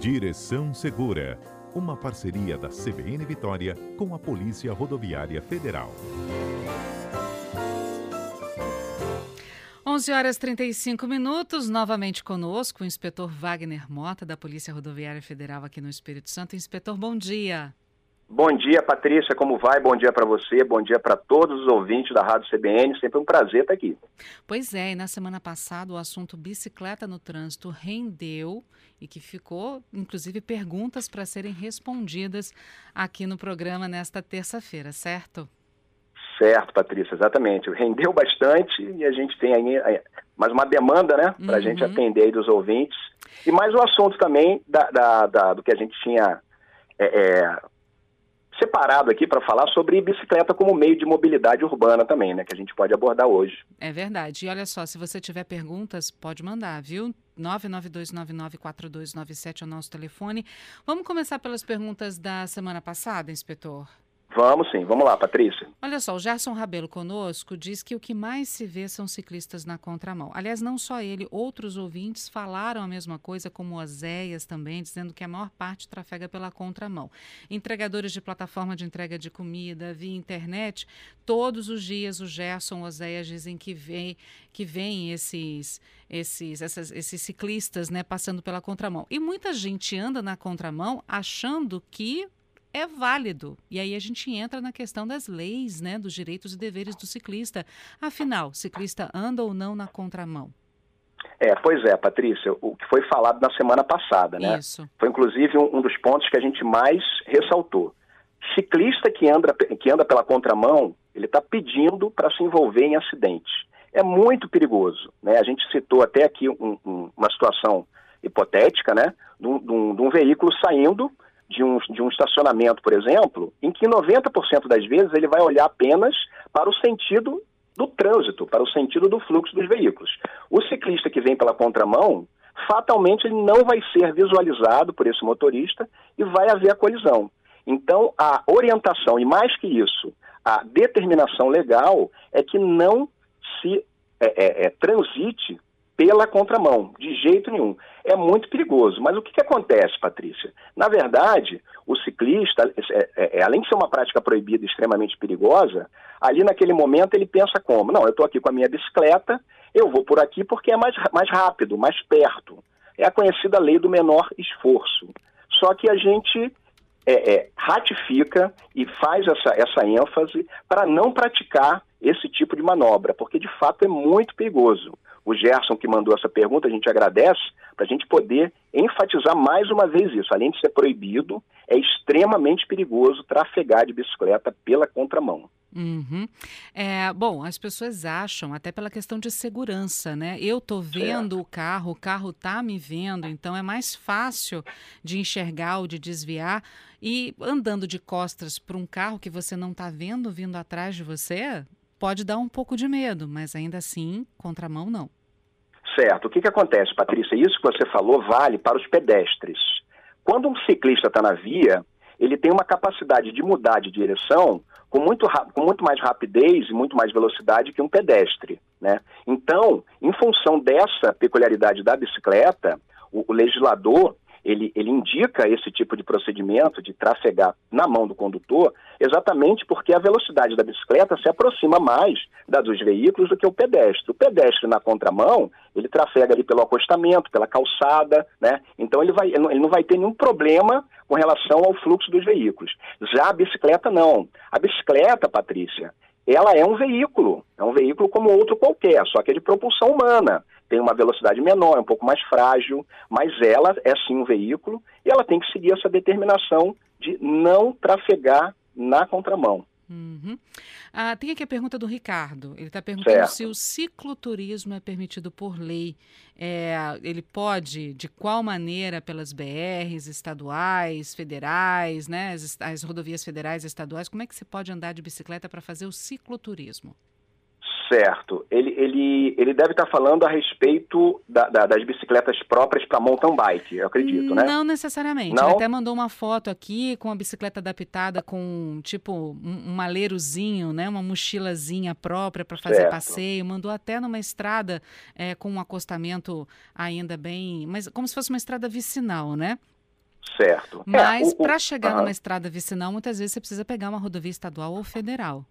Direção Segura, uma parceria da CBN Vitória com a Polícia Rodoviária Federal. 11 horas 35 minutos, novamente conosco o inspetor Wagner Mota, da Polícia Rodoviária Federal aqui no Espírito Santo. Inspetor, bom dia. Bom dia, Patrícia, como vai? Bom dia para você, bom dia para todos os ouvintes da Rádio CBN, sempre um prazer estar aqui. Pois é, e na semana passada o assunto bicicleta no trânsito rendeu e que ficou, inclusive, perguntas para serem respondidas aqui no programa nesta terça-feira, certo? Certo, Patrícia, exatamente. Rendeu bastante e a gente tem aí mais uma demanda, né, para a uhum. gente atender aí dos ouvintes. E mais o um assunto também da, da, da, do que a gente tinha é, é, separado aqui para falar sobre bicicleta como meio de mobilidade urbana também, né? Que a gente pode abordar hoje. É verdade. E olha só, se você tiver perguntas, pode mandar, viu? 992994297 é o nosso telefone. Vamos começar pelas perguntas da semana passada, inspetor? Vamos sim, vamos lá, Patrícia. Olha só, o Gerson Rabelo conosco diz que o que mais se vê são ciclistas na contramão. Aliás, não só ele, outros ouvintes falaram a mesma coisa, como Oséias também, dizendo que a maior parte trafega pela contramão. Entregadores de plataforma de entrega de comida, via internet, todos os dias o Gerson, Oséias dizem que vem, que vem esses, esses, essas, esses ciclistas né, passando pela contramão. E muita gente anda na contramão achando que é válido. E aí a gente entra na questão das leis, né, dos direitos e deveres do ciclista. Afinal, ciclista anda ou não na contramão? É, pois é, Patrícia, o que foi falado na semana passada, né? Isso. Foi inclusive um, um dos pontos que a gente mais ressaltou. Ciclista que anda, que anda pela contramão, ele está pedindo para se envolver em acidentes. É muito perigoso, né? A gente citou até aqui um, um, uma situação hipotética, né? De um, de um veículo saindo de um, de um estacionamento, por exemplo, em que 90% das vezes ele vai olhar apenas para o sentido do trânsito, para o sentido do fluxo dos veículos. O ciclista que vem pela contramão, fatalmente ele não vai ser visualizado por esse motorista e vai haver a colisão. Então, a orientação, e mais que isso, a determinação legal é que não se é, é, é, transite pela contramão, de jeito nenhum. É muito perigoso. Mas o que, que acontece, Patrícia? Na verdade, o ciclista, é, é, é além de ser uma prática proibida extremamente perigosa, ali naquele momento ele pensa como? Não, eu estou aqui com a minha bicicleta, eu vou por aqui porque é mais, mais rápido, mais perto. É a conhecida lei do menor esforço. Só que a gente é, é, ratifica e faz essa, essa ênfase para não praticar esse tipo de manobra, porque de fato é muito perigoso o Gerson que mandou essa pergunta, a gente agradece, para a gente poder enfatizar mais uma vez isso. Além de ser proibido, é extremamente perigoso trafegar de bicicleta pela contramão. Uhum. É, bom, as pessoas acham, até pela questão de segurança, né? Eu tô vendo certo. o carro, o carro tá me vendo, então é mais fácil de enxergar ou de desviar. E andando de costas para um carro que você não está vendo vindo atrás de você, pode dar um pouco de medo, mas ainda assim, contramão não. Certo. O que, que acontece, Patrícia? Isso que você falou vale para os pedestres. Quando um ciclista está na via, ele tem uma capacidade de mudar de direção com muito, com muito mais rapidez e muito mais velocidade que um pedestre. Né? Então, em função dessa peculiaridade da bicicleta, o, o legislador ele, ele indica esse tipo de procedimento de trafegar na mão do condutor, exatamente porque a velocidade da bicicleta se aproxima mais da dos veículos do que o pedestre. O pedestre na contramão, ele trafega ali pelo acostamento, pela calçada, né? Então ele, vai, ele não vai ter nenhum problema com relação ao fluxo dos veículos. Já a bicicleta não. A bicicleta, Patrícia, ela é um veículo, é um veículo como outro qualquer, só que é de propulsão humana tem uma velocidade menor, é um pouco mais frágil, mas ela é sim um veículo e ela tem que seguir essa determinação de não trafegar na contramão. Uhum. Ah, tem aqui a pergunta do Ricardo. Ele está perguntando certo. se o cicloturismo é permitido por lei. É, ele pode, de qual maneira, pelas BRs estaduais, federais, né, as, as rodovias federais estaduais, como é que se pode andar de bicicleta para fazer o cicloturismo? Certo. Ele, ele, ele deve estar falando a respeito da, da, das bicicletas próprias para mountain bike, eu acredito, né? Não necessariamente. Não? Ele até mandou uma foto aqui com a bicicleta adaptada com, tipo, um, um maleirozinho, né? Uma mochilazinha própria para fazer certo. passeio. Mandou até numa estrada é, com um acostamento ainda bem... mas como se fosse uma estrada vicinal, né? Certo. É, Mas é, para chegar numa estrada vicinal, muitas vezes você precisa pegar uma rodovia estadual ou federal.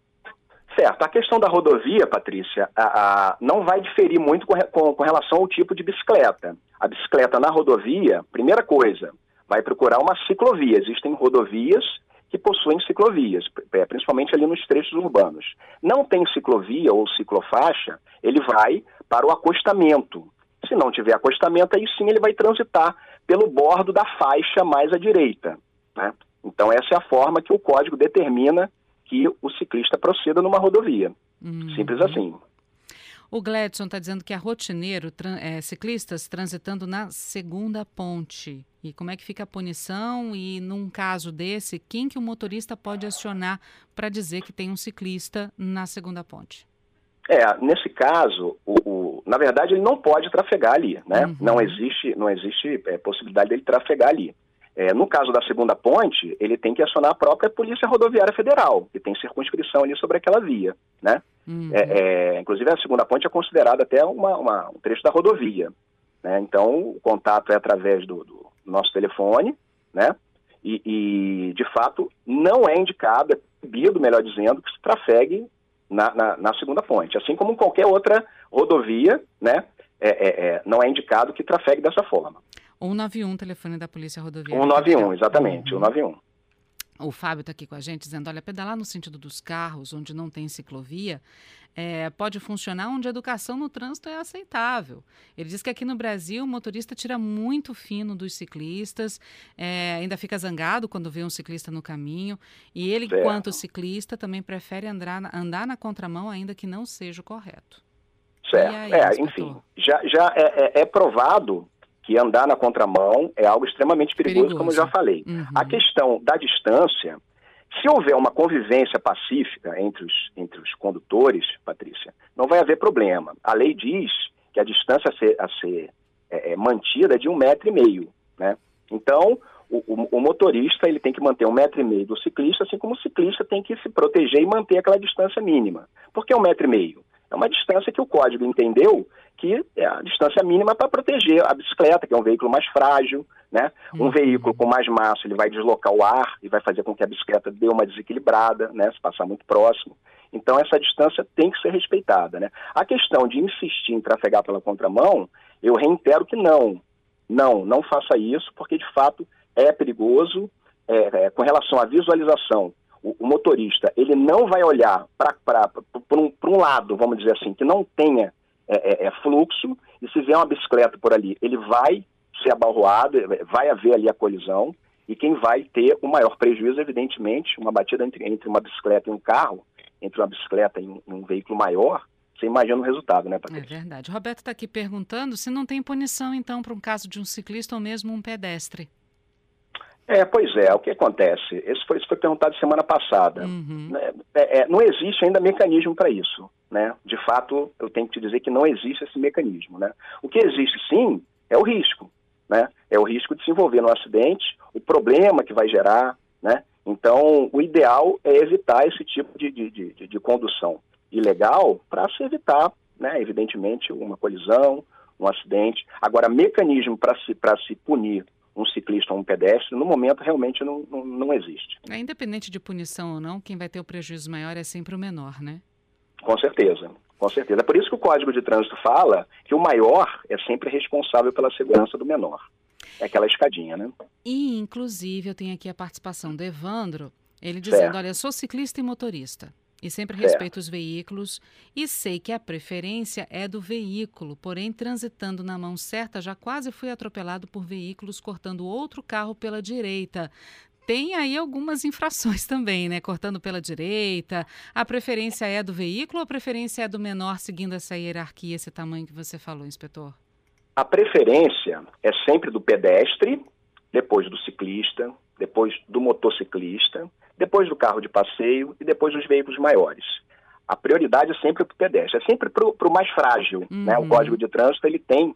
Certo. A questão da rodovia, Patrícia, a, a, não vai diferir muito com, com, com, relação ao tipo de bicicleta. A bicicleta na rodovia, primeira coisa, vai procurar uma ciclovia. Existem rodovias que possuem ciclovias, principalmente ali nos trechos urbanos. Não tem ciclovia ou ciclofaixa, ele vai para o acostamento. Se não tiver acostamento, aí sim ele vai transitar pelo bordo da faixa mais à direita. Né? Então, essa é a forma que o código determina que o ciclista proceda numa rodovia. Uhum. Simples assim. O Gladson está dizendo que é rotineiro é, ciclistas transitando na segunda ponte. E como é que fica a punição? E num caso desse, quem que o motorista pode acionar para dizer que tem um ciclista na segunda ponte? É, nesse caso, o, o, na verdade ele não pode trafegar ali, né? Uhum. Não existe, não existe é, possibilidade dele trafegar ali. É, no caso da segunda ponte, ele tem que acionar a própria Polícia Rodoviária Federal, que tem circunscrição ali sobre aquela via, né? Uhum. É, é, inclusive a segunda ponte é considerada até uma, uma, um trecho da rodovia, né? Então o contato é através do, do nosso telefone, né? E, e, de fato não é indicado, é proibido, melhor dizendo, que se trafegue na, na, na, segunda ponte, assim como qualquer outra rodovia, né? É, é, é não é indicado que trafegue dessa forma. 191, telefone da Polícia Rodoviária. 191, exatamente, uhum. 191. O Fábio está aqui com a gente dizendo: olha, pedalar no sentido dos carros, onde não tem ciclovia, é, pode funcionar onde a educação no trânsito é aceitável. Ele diz que aqui no Brasil o motorista tira muito fino dos ciclistas, é, ainda fica zangado quando vê um ciclista no caminho, e ele, certo. quanto ciclista, também prefere andar na, andar na contramão, ainda que não seja o correto. Certo. Aí, é, enfim, já, já é, é, é provado que andar na contramão é algo extremamente perigoso, perigoso. como eu já falei. Uhum. A questão da distância, se houver uma convivência pacífica entre os, entre os condutores, Patrícia, não vai haver problema. A lei diz que a distância a ser, a ser é, é, mantida é de um metro e meio, né? Então, o, o, o, motorista ele tem que manter um metro e meio do ciclista, assim como o ciclista tem que se proteger e manter aquela distância mínima. Por que um metro e meio? É uma distância que o código entendeu que é a distância mínima para proteger a bicicleta, que é um veículo mais frágil, né? Um uhum. veículo com mais massa, ele vai deslocar o ar e vai fazer com que a bicicleta dê uma desequilibrada, né? Se passar muito próximo. Então essa distância tem que ser respeitada, né? A questão de insistir em trafegar pela contramão, eu reitero que não. Não, não faça isso, porque de fato é perigoso. É, é, com relação à visualização, o, motorista ele não vai olhar para um, um lado, vamos dizer assim, que não tenha é, é, é, fluxo, e se vier uma bicicleta por ali, ele vai ser abalroado, vai haver ali a colisão, e quem vai ter o maior prejuízo, evidentemente, uma batida entre, entre uma bicicleta e um carro, entre uma bicicleta e um, um veículo maior, você imagina o resultado, né, Patrícia? É verdade. Roberto está aqui perguntando se não tem punição, então, para um caso de um ciclista ou mesmo um pedestre. É, pois é, o que acontece? Isso foi, isso foi perguntado semana passada. Uhum. Né, é, é, não existe ainda mecanismo para isso. Né? De fato, eu tenho que te dizer que não existe esse mecanismo. Né? O que existe sim é o risco. Né? É o risco de se envolver no acidente, o problema que vai gerar. Né? Então, o ideal é evitar esse tipo de, de, de, de condução ilegal para se evitar, né, evidentemente, uma colisão, um acidente. Agora, mecanismo para se, se punir um ciclista ou um pedestre, no momento realmente não, não, não existe. É, independente de punição ou não, quem vai ter o prejuízo maior é sempre o menor, né? Com certeza, com certeza. É por isso que o Código de Trânsito fala que o maior é sempre responsável pela segurança do menor. É aquela escadinha, né? E, inclusive, eu tenho aqui a participação do Evandro, ele dizendo, certo. olha, sou ciclista e motorista. E sempre respeito os veículos e sei que a preferência é do veículo, porém, transitando na mão certa, já quase fui atropelado por veículos cortando outro carro pela direita. Tem aí algumas infrações também, né? Cortando pela direita. A preferência é do veículo ou a preferência é do menor, seguindo essa hierarquia, esse tamanho que você falou, inspetor? A preferência é sempre do pedestre, depois do ciclista, depois do motociclista depois do carro de passeio e depois dos veículos maiores. A prioridade é sempre para o pedestre, é sempre para o mais frágil. Uhum. Né? O uhum. Código de Trânsito ele tem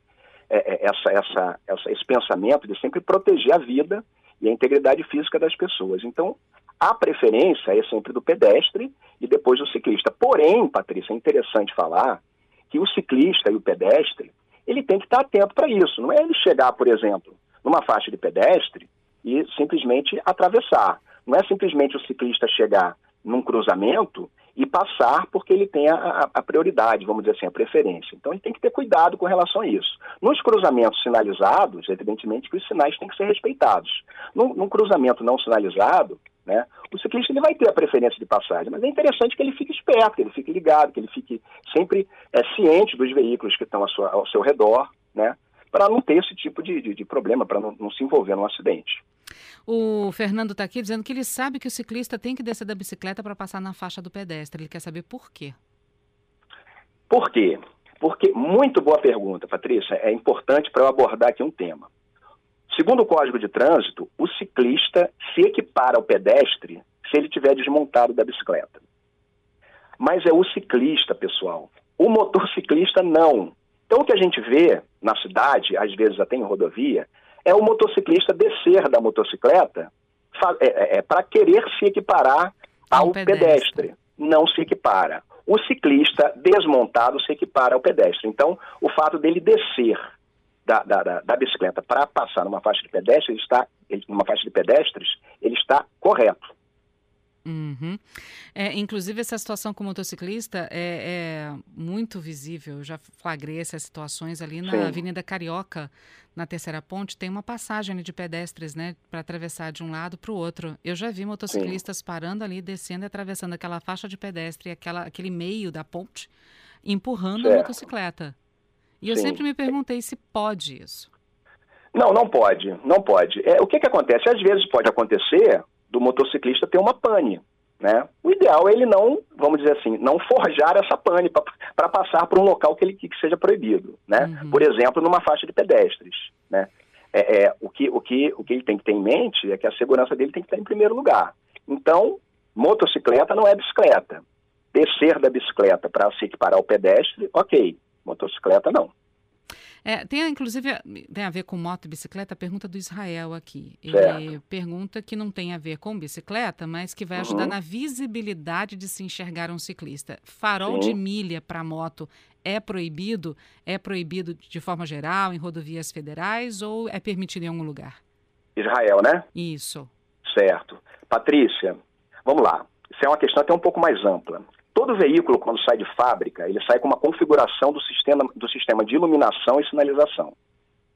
é, é, essa, essa, essa, esse pensamento de sempre proteger a vida e a integridade física das pessoas. Então, a preferência é sempre do pedestre e depois do ciclista. Porém, Patrícia, é interessante falar que o ciclista e o pedestre, ele tem que estar atento para isso. Não é ele chegar, por exemplo, numa faixa de pedestre e simplesmente atravessar. Não é simplesmente o ciclista chegar num cruzamento e passar porque ele tem a, a, prioridade, vamos dizer assim, a preferência. Então ele tem que ter cuidado com relação a isso. Nos cruzamentos sinalizados, evidentemente que os sinais têm que ser respeitados. Num, num cruzamento não sinalizado, né, o ciclista ele vai ter a preferência de passagem, mas é interessante que ele fique esperto, que ele fique ligado, que ele fique sempre é, ciente dos veículos que estão ao seu, ao seu redor, né, para não ter esse tipo de, de, de problema, para não, não se envolver num acidente. O Fernando está aqui dizendo que ele sabe que o ciclista tem que descer da bicicleta para passar na faixa do pedestre. Ele quer saber por quê. Por quê? Porque, muito boa pergunta, Patrícia. É importante para eu abordar aqui um tema. Segundo o Código de Trânsito, o ciclista se equipara ao pedestre se ele tiver desmontado da bicicleta. Mas é o ciclista, pessoal. O motociclista não. Então, o que a gente vê na cidade, às vezes até em rodovia, é o motociclista descer da motocicleta é, é, é para querer se equiparar ao pedestre. pedestre. Não se equipara. O ciclista desmontado se equipara ao pedestre. Então, o fato dele descer da, da, da bicicleta para passar numa faixa de pedestre, ele está, ele, numa faixa de pedestres, ele está correto. Uhum. É, inclusive, essa situação com o motociclista é, é, muito visível. Eu já flagrei essas situações ali na Sim. Avenida Carioca, na Terceira Ponte. Tem uma passagem de pedestres, né, para atravessar de um lado para o outro. Eu já vi motociclistas Sim. parando ali, descendo e atravessando aquela faixa de pedestre, aquela, aquele meio da ponte, empurrando certo. a motocicleta. E eu sempre me perguntei se pode isso. Não, não pode, não pode. É, o que, que acontece? Às vezes pode acontecer motociclista ter uma pane. Né? O ideal é ele não, vamos dizer assim, não forjar essa pane para passar por um local que ele que seja proibido, né? Uhum. Por exemplo, numa faixa de pedestres, né? É, é, o, que, o, que, o que ele tem que ter em mente é que a segurança dele tem que estar em primeiro lugar. Então, motocicleta não é bicicleta. Descer da bicicleta para se equiparar ao pedestre, ok. Motocicleta não. É, tem inclusive tem a ver com moto e bicicleta, a pergunta do Israel aqui. Ele certo. pergunta que não tem a ver com bicicleta, mas que vai uhum. ajudar na visibilidade de se enxergar um ciclista. Farol Sim. de milha para moto é proibido? É proibido de forma geral em rodovias federais ou é permitido em algum lugar? Israel, né? Isso. Certo. Patrícia, vamos lá. Isso é uma questão até um pouco mais ampla. Todo veículo, quando sai de fábrica, ele sai com uma configuração do sistema, do sistema de iluminação e sinalização.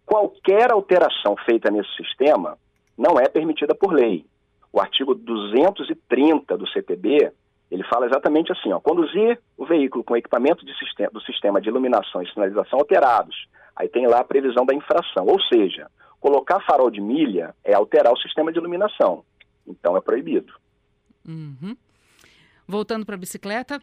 Qualquer alteração feita nesse sistema não é permitida por lei. O artigo 230 do CTB, ele fala exatamente assim, ó, conduzir o veículo com equipamento sistema, do sistema de iluminação e sinalização alterados. Aí tem lá a previsão da infração, ou seja, colocar farol de milha é alterar o sistema de iluminação. Então é proibido. Uhum. Voltando para a bicicleta,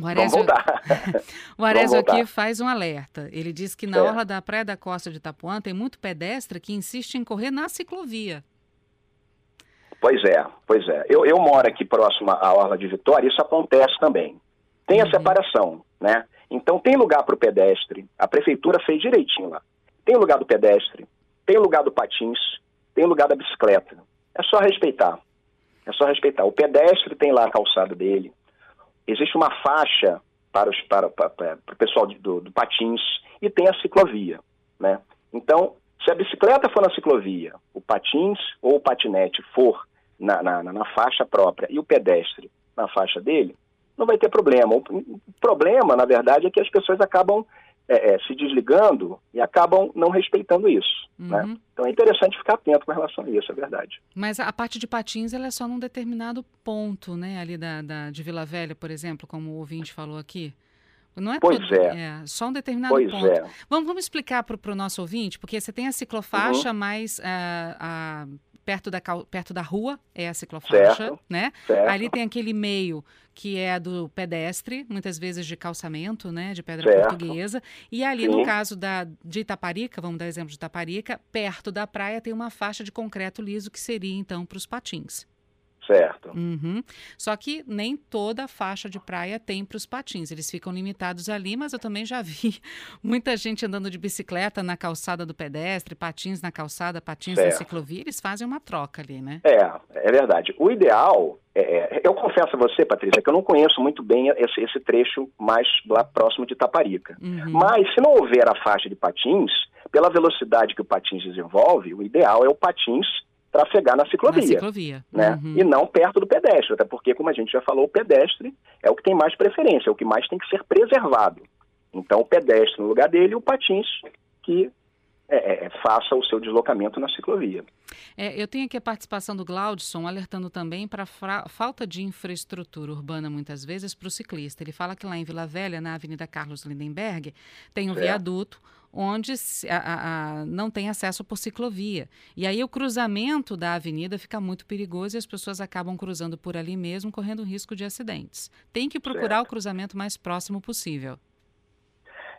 o Arésio, o Arésio aqui faz um alerta. Ele diz que na é. orla da Praia da Costa de Itapuã tem muito pedestre que insiste em correr na ciclovia. Pois é, pois é. Eu, eu moro aqui próximo à Orla de Vitória, isso acontece também. Tem a uhum. separação, né? Então tem lugar para o pedestre, a prefeitura fez direitinho lá. Tem lugar do pedestre, tem lugar do patins, tem lugar da bicicleta. É só respeitar. É só respeitar. O pedestre tem lá a calçada dele. Existe uma faixa para, os, para, para, para o pessoal do, do patins e tem a ciclovia. Né? Então, se a bicicleta for na ciclovia, o patins ou o patinete for na, na, na faixa própria e o pedestre na faixa dele, não vai ter problema. O problema, na verdade, é que as pessoas acabam é, é, se desligando e acabam não respeitando isso. Uhum. Né? Então é interessante ficar atento com relação a isso, é verdade. Mas a parte de patins ela é só num determinado ponto, né? Ali da, da de Vila Velha, por exemplo, como o ouvinte falou aqui. Não é pois todo, é. é. Só um determinado pois ponto. É. Vamos, vamos explicar para o nosso ouvinte, porque você tem a ciclofaixa, uhum. mas uh, a, perto da, perto da rua é a ciclofaixa, certo, né? Certo. Ali tem aquele meio que é do pedestre, muitas vezes de calçamento, né, de pedra certo. portuguesa. E ali, Sim. no caso da, de Itaparica, vamos dar exemplo de Itaparica, perto da praia tem uma faixa de concreto liso que seria, então, para os patins. Certo. Uhum. Só que nem toda faixa de praia tem para os patins. Eles ficam limitados ali, mas eu também já vi muita gente andando de bicicleta na calçada do pedestre, patins na calçada, patins certo. na ciclovia. Eles fazem uma troca ali, né? É, é verdade. O ideal, é, é, eu confesso a você, Patrícia, que eu não conheço muito bem esse, esse trecho mais lá próximo de Taparica. Uhum. Mas se não houver a faixa de patins, pela velocidade que o patins desenvolve, o ideal é o patins trafegar na ciclovia. Na ciclovia. Né? Uhum. E não perto do pedestre, até porque, como a gente já falou, o pedestre é o que tem mais preferência, é o que mais tem que ser preservado. Então, o pedestre no lugar dele e o patins que é, é, é, faça o seu deslocamento na ciclovia. É, eu tenho aqui a participação do Glaudson alertando também para a falta de infraestrutura urbana, muitas vezes, para o ciclista. Ele fala que lá em Vila Velha, na Avenida Carlos Lindenberg, tem um viaduto onde a, a, não tem acesso por ciclovia. E aí o cruzamento da avenida fica muito perigoso e as pessoas acabam cruzando por ali mesmo, correndo risco de acidentes. Tem que procurar certo. o cruzamento mais próximo possível.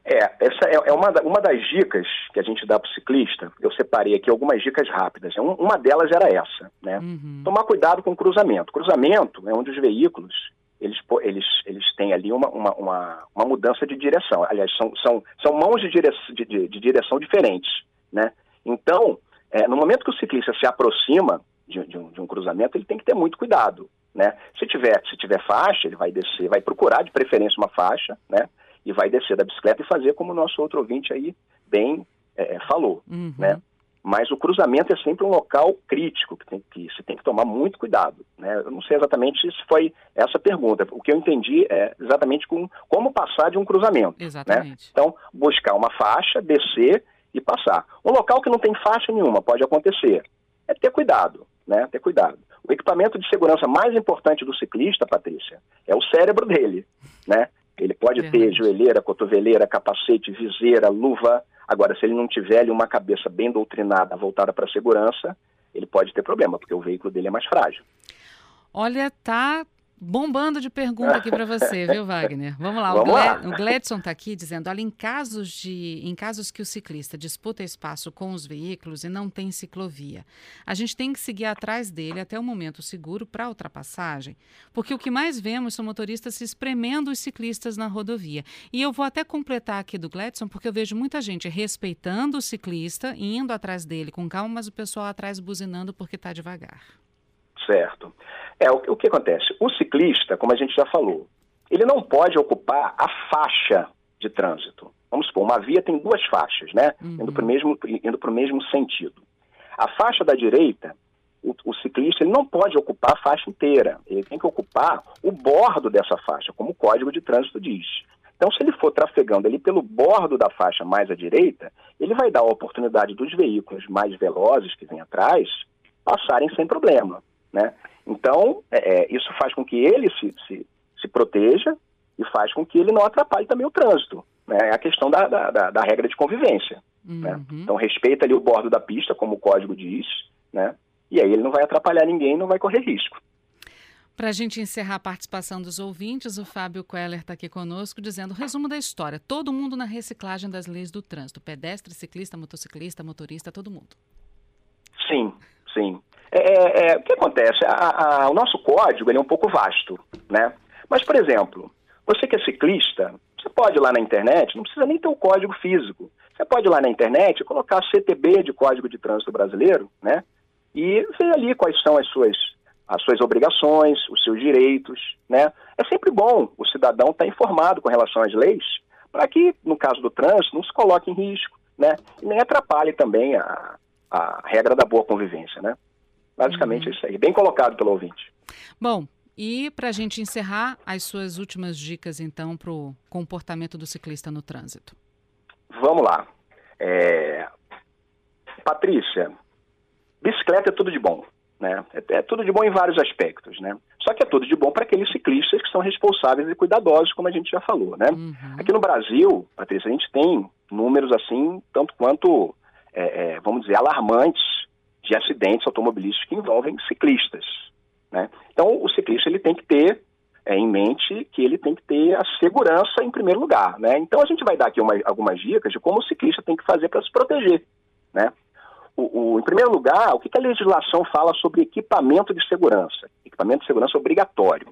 É, essa é, é uma, uma das dicas que a gente dá para o ciclista. Eu separei aqui algumas dicas rápidas. Um, uma delas era essa, né? Uhum. Tomar cuidado com o cruzamento. Cruzamento é onde os veículos eles, eles, eles têm ali uma, uma, uma, uma mudança de direção. Aliás, são, são, são mãos de, dire, de, de, direção diferentes, né? Então, é, no momento que o ciclista se aproxima de, de, um, de um cruzamento, ele tem que ter muito cuidado, né? Se tiver, se tiver faixa, ele vai descer, vai procurar de preferência uma faixa, né? e vai descer da bicicleta e fazer como o nosso outro ouvinte aí bem é, é, falou, uhum. né? Mas o cruzamento é sempre um local crítico que, tem, que se tem que tomar muito cuidado. Né? Eu não sei exatamente se foi essa pergunta. O que eu entendi é exatamente com, como passar de um cruzamento. Né? Exatamente. Né? Então, buscar uma faixa, descer e passar. Um local que não tem faixa nenhuma, pode acontecer. É ter cuidado, né? Ter cuidado. O equipamento de segurança mais importante do ciclista, Patrícia, é o cérebro dele, né? Ele pode Verdade. ter joelheira, cotoveleira, capacete, viseira, luva. Agora, se ele não tiver uma cabeça bem doutrinada, voltada para a segurança, ele pode ter problema, porque o veículo dele é mais frágil. Olha, tá bombando de pergunta aqui para você, viu, Wagner? Vamos lá. Vamos o, o Gledson está aqui dizendo: olha, em casos, de, em casos que o ciclista disputa espaço com os veículos e não tem ciclovia, a gente tem que seguir atrás dele até o momento seguro para ultrapassagem, porque o que mais vemos são motoristas se espremendo os ciclistas na rodovia. E eu vou até completar aqui do Gledson, porque eu vejo muita gente respeitando o ciclista, indo atrás dele com calma, mas o pessoal atrás buzinando porque está devagar. Certo. É, o, o que acontece? O ciclista, como a gente já falou, ele não pode ocupar a faixa de trânsito. Vamos supor, uma via tem duas faixas, né? Uhum. Indo para o mesmo, indo mesmo sentido. A faixa da direita, o, o, ciclista ele não pode ocupar a faixa inteira. Ele tem que ocupar o bordo dessa faixa, como o Código de Trânsito diz. Então, se ele for trafegando ali pelo bordo da faixa mais à direita, ele vai dar a oportunidade dos veículos mais velozes que vêm atrás passarem sem problema. Né? Então, é, é, isso faz com que ele se, se, se, proteja e faz com que ele não atrapalhe também o trânsito. Né? É a questão da, da, da regra de convivência. Né? Uhum. Né? Então, respeita ali o bordo da pista, como o código diz, né? e aí ele não vai atrapalhar ninguém, não vai correr risco. Para a gente encerrar a participação dos ouvintes, o Fábio Queller está aqui conosco dizendo resumo da história. Todo mundo na reciclagem das leis do trânsito. Pedestre, ciclista, motociclista, motorista, todo mundo. Sim, sim. É, é, é, o que acontece? A, a, o nosso código é um pouco vasto, né? Mas, por exemplo, você que é ciclista, você pode ir lá na internet, não precisa nem ter o código físico. Você pode ir lá na internet e colocar CTB de Código de Trânsito Brasileiro, né? E ver ali quais são as suas, as suas obrigações, os seus direitos, né? É sempre bom o cidadão estar informado com relação às leis, para que, no caso do trânsito, não se coloque em risco, né? E nem atrapalhe também a, a regra da boa convivência, né? Basicamente uhum. é isso aí. Bem colocado pelo ouvinte. Bom, e para a gente encerrar, as suas últimas dicas, então, para o comportamento do ciclista no trânsito. Vamos lá. É... Patrícia, bicicleta é tudo de bom. Né? É, é, tudo de bom em vários aspectos, né? Só que é tudo de bom para aqueles ciclistas que são responsáveis e cuidadosos, como a gente já falou, né? Uhum. Aqui no Brasil, Patrícia, a gente tem números assim, tanto quanto, é, é, vamos dizer, alarmantes de acidentes automobilísticos que envolvem ciclistas. Né? Então, o ciclista ele tem que ter é, em mente que ele tem que ter a segurança em primeiro lugar. Né? Então, a gente vai dar aqui uma, algumas dicas de como o ciclista tem que fazer para se proteger. Né? O, o, em primeiro lugar, o que, que a legislação fala sobre equipamento de segurança? Equipamento de segurança obrigatório.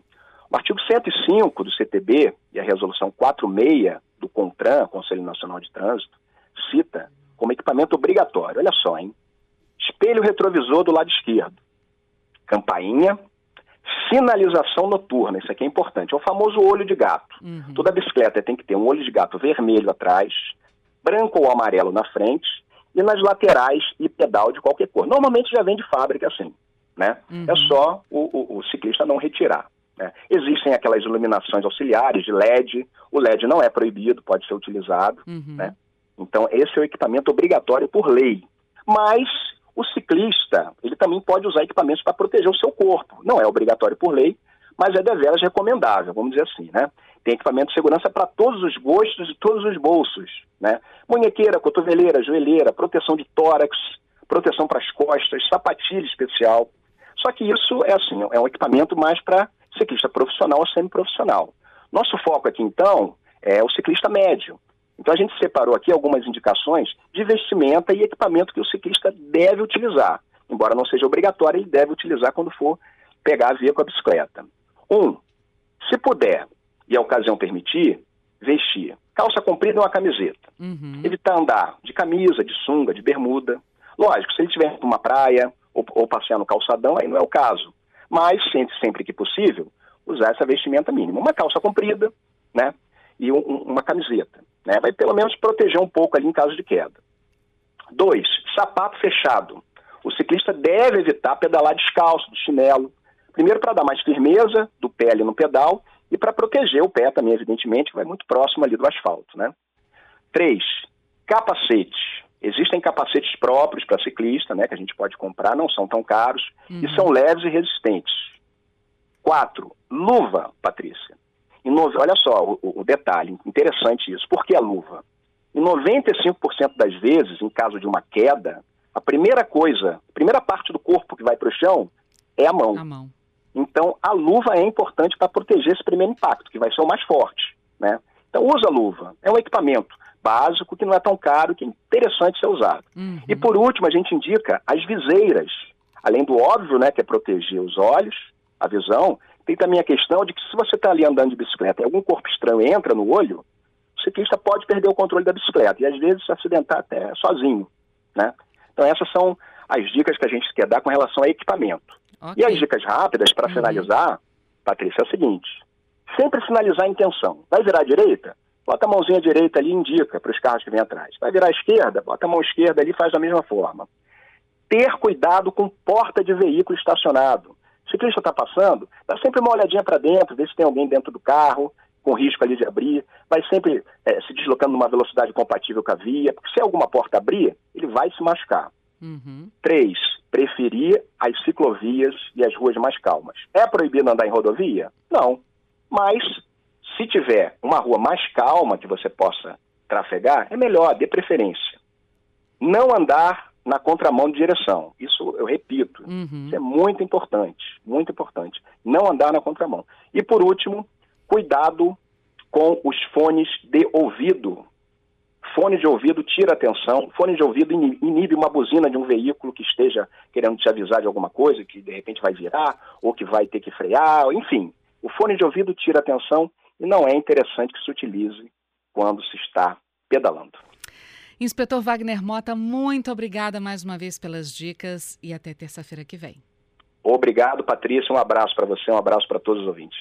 O artigo 105 do CTB e a resolução 46 do CONTRAN, Conselho Nacional de Trânsito, cita como equipamento obrigatório. Olha só, hein? Espelho retrovisor do lado esquerdo, campainha, sinalização noturna, isso aqui é importante, é o famoso olho de gato. Uhum. Toda bicicleta tem que ter um olho de gato vermelho atrás, branco ou amarelo na frente, e nas laterais e pedal de qualquer cor. Normalmente já vem de fábrica assim, né? Uhum. É só o, o, o, ciclista não retirar. Né? Existem aquelas iluminações auxiliares de LED, o LED não é proibido, pode ser utilizado, uhum. né? Então esse é o equipamento obrigatório por lei. Mas o ciclista, ele também pode usar equipamentos para proteger o seu corpo. Não é obrigatório por lei, mas é deveras recomendável, vamos dizer assim, né? Tem equipamento de segurança para todos os gostos e todos os bolsos, né? Munhequeira, cotoveleira, joelheira, proteção de tórax, proteção para as costas, sapatilha especial. Só que isso é assim, é um equipamento mais para ciclista profissional ou semiprofissional. Nosso foco aqui, então, é o ciclista médio. Então a gente separou aqui algumas indicações de vestimenta e equipamento que o ciclista deve utilizar. Embora não seja obrigatório, ele deve utilizar quando for pegar a via com a bicicleta. Um, se puder e a ocasião permitir, vestir calça comprida e uma camiseta. Uhum. Evitar andar de camisa, de sunga, de bermuda. Lógico, se ele estiver numa praia ou, ou, passear no calçadão, aí não é o caso. Mas, sempre, sempre que possível, usar essa vestimenta mínima. Uma calça comprida, né? E um, uma camiseta. Né? Vai pelo menos proteger um pouco ali em caso de queda. Dois, sapato fechado. O ciclista deve evitar pedalar descalço, de chinelo, Primeiro, para dar mais firmeza do pé ali no pedal e para proteger o pé também, evidentemente, que vai muito próximo ali do asfalto. Né? Três, capacete. Existem capacetes próprios para ciclista, né, que a gente pode comprar, não são tão caros uhum. e são leves e resistentes. Quatro, luva, Patrícia. Olha só o, o, detalhe, interessante isso. Por que a luva? Em 95% das vezes, em caso de uma queda, a primeira coisa, a primeira parte do corpo que vai para o chão é a mão. A mão. Então, a luva é importante para proteger esse primeiro impacto, que vai ser o mais forte. Né? Então, usa a luva. É um equipamento básico que não é tão caro, que é interessante ser usado. Uhum. E, por último, a gente indica as viseiras. Além do óbvio, né, que é proteger os olhos, a visão, tem também a questão de que se você está ali andando de bicicleta e algum corpo estranho entra no olho, o ciclista pode perder o controle da bicicleta e, às vezes, se acidentar até sozinho. Né? Então, essas são as dicas que a gente quer dar com relação a equipamento. Okay. E as dicas rápidas para uhum. finalizar, Patrícia, é o seguinte: sempre sinalizar a intenção. Vai virar à direita? Bota a mãozinha direita ali e indica para os carros que vêm atrás. Vai virar à esquerda? Bota a mão esquerda ali e faz da mesma forma. Ter cuidado com porta de veículo estacionado. O ciclista está passando, dá sempre uma olhadinha para dentro, ver se tem alguém dentro do carro, com risco ali de abrir. Vai sempre é, se deslocando numa velocidade compatível com a via, porque se alguma porta abrir, ele vai se machucar. Uhum. Três, preferir as ciclovias e as ruas mais calmas. É proibido andar em rodovia? Não. Mas, se tiver uma rua mais calma que você possa trafegar, é melhor, dê preferência. Não andar na contramão de direção. Isso eu repito. Uhum. Isso é muito importante, muito importante. Não andar na contramão. E por último, cuidado com os fones de ouvido. Fone de ouvido tira atenção, fone de ouvido inibe uma buzina de um veículo que esteja querendo te avisar de alguma coisa, que de repente vai virar, ou que vai ter que frear, enfim. O fone de ouvido tira atenção e não é interessante que se utilize quando se está pedalando. Inspetor Wagner Mota, muito obrigada mais uma vez pelas dicas e até terça-feira que vem. Obrigado, Patrícia. Um abraço para você, um abraço para todos os ouvintes.